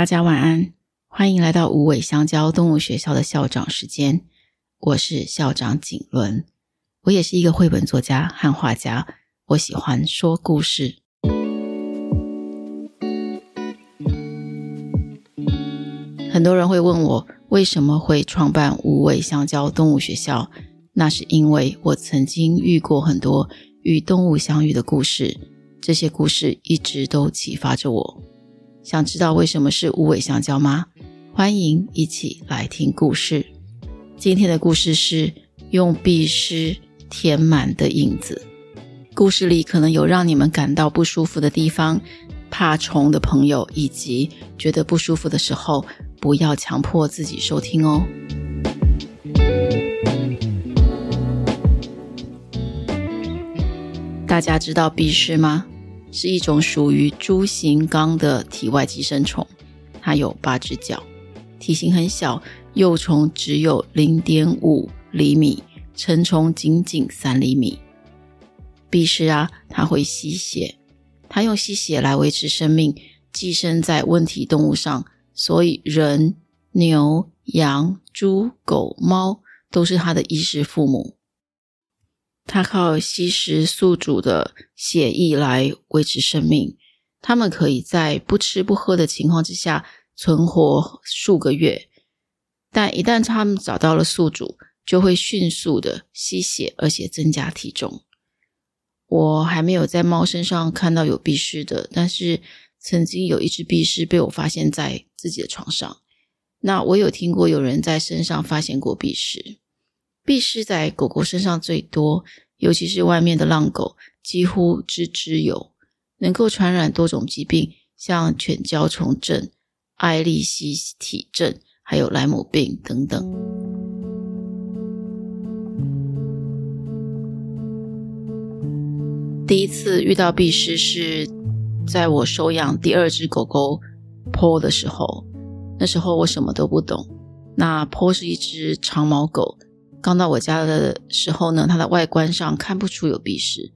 大家晚安，欢迎来到无尾香蕉动物学校的校长时间。我是校长景伦，我也是一个绘本作家和画家。我喜欢说故事。很多人会问我为什么会创办无尾香蕉动物学校，那是因为我曾经遇过很多与动物相遇的故事，这些故事一直都启发着我。想知道为什么是无尾香蕉吗？欢迎一起来听故事。今天的故事是用壁虱填满的影子。故事里可能有让你们感到不舒服的地方，怕虫的朋友以及觉得不舒服的时候，不要强迫自己收听哦。大家知道壁虱吗？是一种属于蛛形纲的体外寄生虫，它有八只脚，体型很小，幼虫只有零点五厘米，成虫仅仅三厘米。必是啊，它会吸血，它用吸血来维持生命，寄生在温体动物上，所以人、牛、羊、猪、狗、猫都是它的衣食父母。它靠吸食宿主的血液来维持生命。它们可以在不吃不喝的情况之下存活数个月，但一旦它们找到了宿主，就会迅速的吸血，而且增加体重。我还没有在猫身上看到有壁虱的，但是曾经有一只壁虱被我发现在自己的床上。那我有听过有人在身上发现过壁虱。壁虱在狗狗身上最多，尤其是外面的浪狗，几乎只只有，能够传染多种疾病，像犬胶虫症、艾利希体症，还有莱姆病等等。第一次遇到壁虱是在我收养第二只狗狗 Paul 的时候，那时候我什么都不懂。那 Paul 是一只长毛狗。刚到我家的时候呢，它的外观上看不出有鼻屎，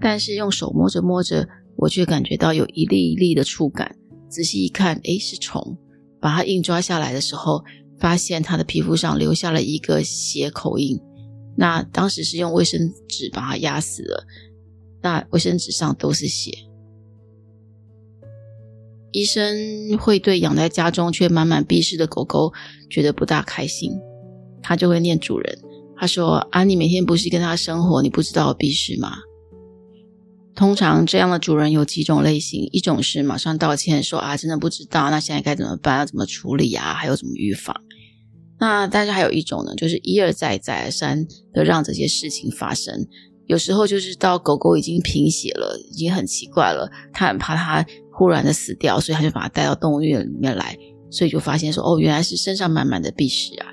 但是用手摸着摸着，我却感觉到有一粒一粒的触感。仔细一看，诶，是虫。把它硬抓下来的时候，发现它的皮肤上留下了一个血口印。那当时是用卫生纸把它压死了，那卫生纸上都是血。医生会对养在家中却满满鼻屎的狗狗觉得不大开心。他就会念主人，他说：“啊，你每天不是跟他生活，你不知道有壁虱吗？”通常这样的主人有几种类型，一种是马上道歉说：“啊，真的不知道，那现在该怎么办？要怎么处理啊？还有怎么预防？”那但是还有一种呢，就是一而再再而三的让这些事情发生。有时候就是到狗狗已经贫血了，已经很奇怪了，他很怕它忽然的死掉，所以他就把它带到动物园里面来，所以就发现说：“哦，原来是身上满满的鼻屎啊。”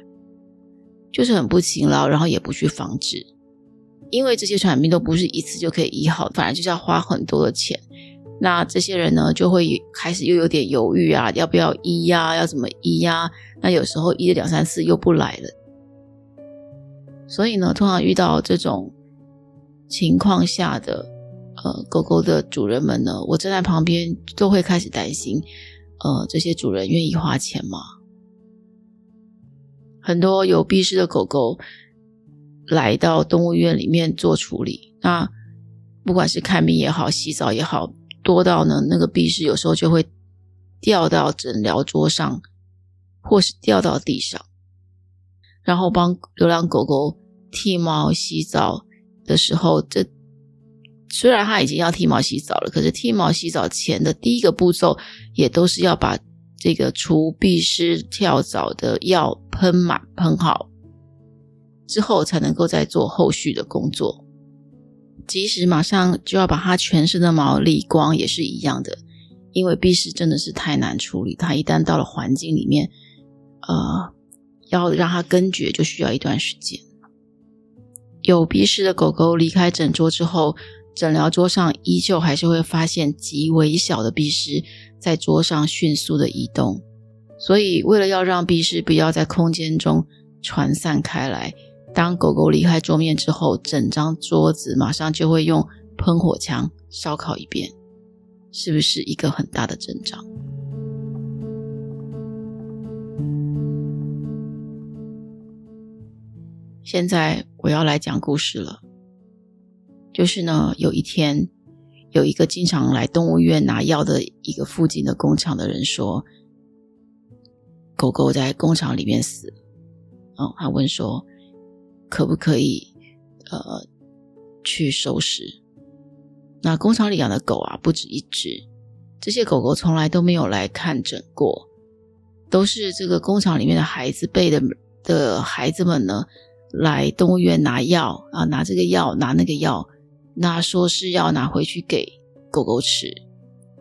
就是很不勤劳，然后也不去防治，因为这些传染病都不是一次就可以医好，反而就是要花很多的钱。那这些人呢，就会开始又有点犹豫啊，要不要医呀？要怎么医呀？那有时候医了两三次又不来了。所以呢，通常遇到这种情况下的呃狗狗的主人们呢，我站在旁边都会开始担心，呃，这些主人愿意花钱吗？很多有壁虱的狗狗来到动物园里面做处理，那不管是看病也好，洗澡也好，多到呢，那个壁虱有时候就会掉到诊疗桌上，或是掉到地上。然后帮流浪狗狗剃毛、洗澡的时候，这虽然它已经要剃毛、洗澡了，可是剃毛、洗澡前的第一个步骤，也都是要把。这个除壁虱跳蚤的药喷满喷好之后，才能够再做后续的工作。即使马上就要把它全身的毛理光，也是一样的，因为壁虱真的是太难处理。它一旦到了环境里面，呃，要让它根绝，就需要一段时间。有壁虱的狗狗离开诊桌之后，诊疗桌上依旧还是会发现极微小的鼻屎在桌上迅速的移动，所以为了要让鼻屎不要在空间中传散开来，当狗狗离开桌面之后，整张桌子马上就会用喷火枪烧烤一遍，是不是一个很大的阵仗？现在我要来讲故事了。就是呢，有一天，有一个经常来动物医院拿药的一个附近的工厂的人说，狗狗在工厂里面死了。哦，他问说，可不可以呃去收拾？那工厂里养的狗啊，不止一只，这些狗狗从来都没有来看诊过，都是这个工厂里面的孩子辈的的孩子们呢，来动物医院拿药啊，拿这个药，拿那个药，那说是要拿回去给狗狗吃。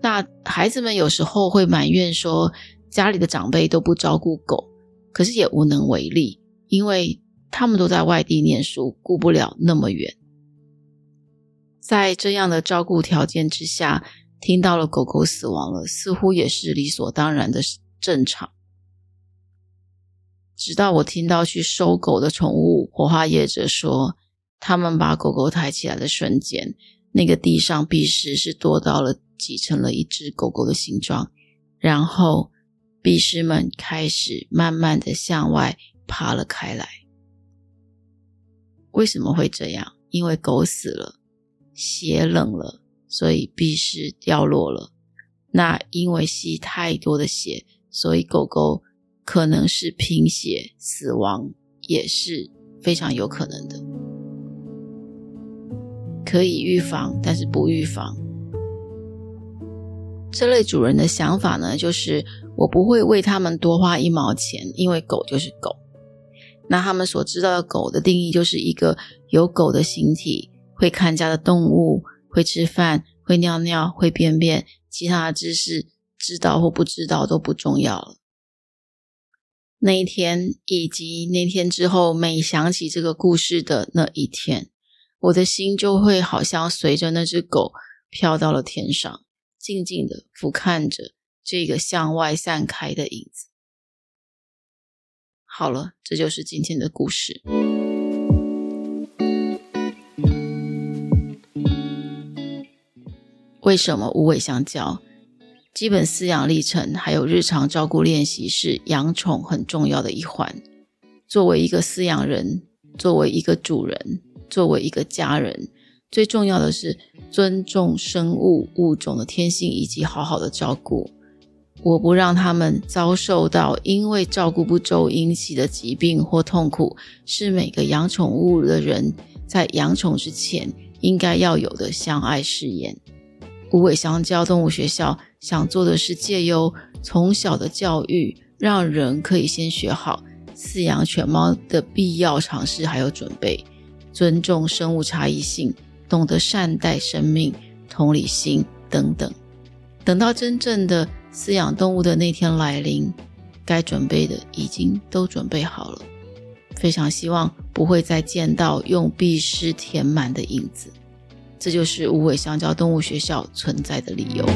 那孩子们有时候会埋怨说，家里的长辈都不照顾狗，可是也无能为力，因为他们都在外地念书，顾不了那么远。在这样的照顾条件之下，听到了狗狗死亡了，似乎也是理所当然的正常。直到我听到去收狗的宠物火化业者说，他们把狗狗抬起来的瞬间，那个地上壁石是多到了挤成了一只狗狗的形状，然后壁虱们开始慢慢的向外爬了开来。为什么会这样？因为狗死了。血冷了，所以壁虱掉落了。那因为吸太多的血，所以狗狗可能是贫血死亡，也是非常有可能的。可以预防，但是不预防。这类主人的想法呢，就是我不会为他们多花一毛钱，因为狗就是狗。那他们所知道的狗的定义，就是一个有狗的形体。会看家的动物，会吃饭，会尿尿，会便便，其他的知识知道或不知道都不重要了。那一天，以及那天之后，每想起这个故事的那一天，我的心就会好像随着那只狗飘到了天上，静静的俯瞰着这个向外散开的影子。好了，这就是今天的故事。为什么无尾香蕉？基本饲养历程还有日常照顾练习是养宠很重要的一环。作为一个饲养人，作为一个主人，作为一个家人，最重要的是尊重生物物种的天性以及好好的照顾。我不让他们遭受到因为照顾不周引起的疾病或痛苦，是每个养宠物的人在养宠之前应该要有的相爱誓言。无尾香蕉动物学校想做的是借由从小的教育，让人可以先学好饲养犬猫的必要常识，还有准备，尊重生物差异性，懂得善待生命、同理心等等。等到真正的饲养动物的那天来临，该准备的已经都准备好了。非常希望不会再见到用壁虱填满的影子。这就是无尾香蕉动物学校存在的理由。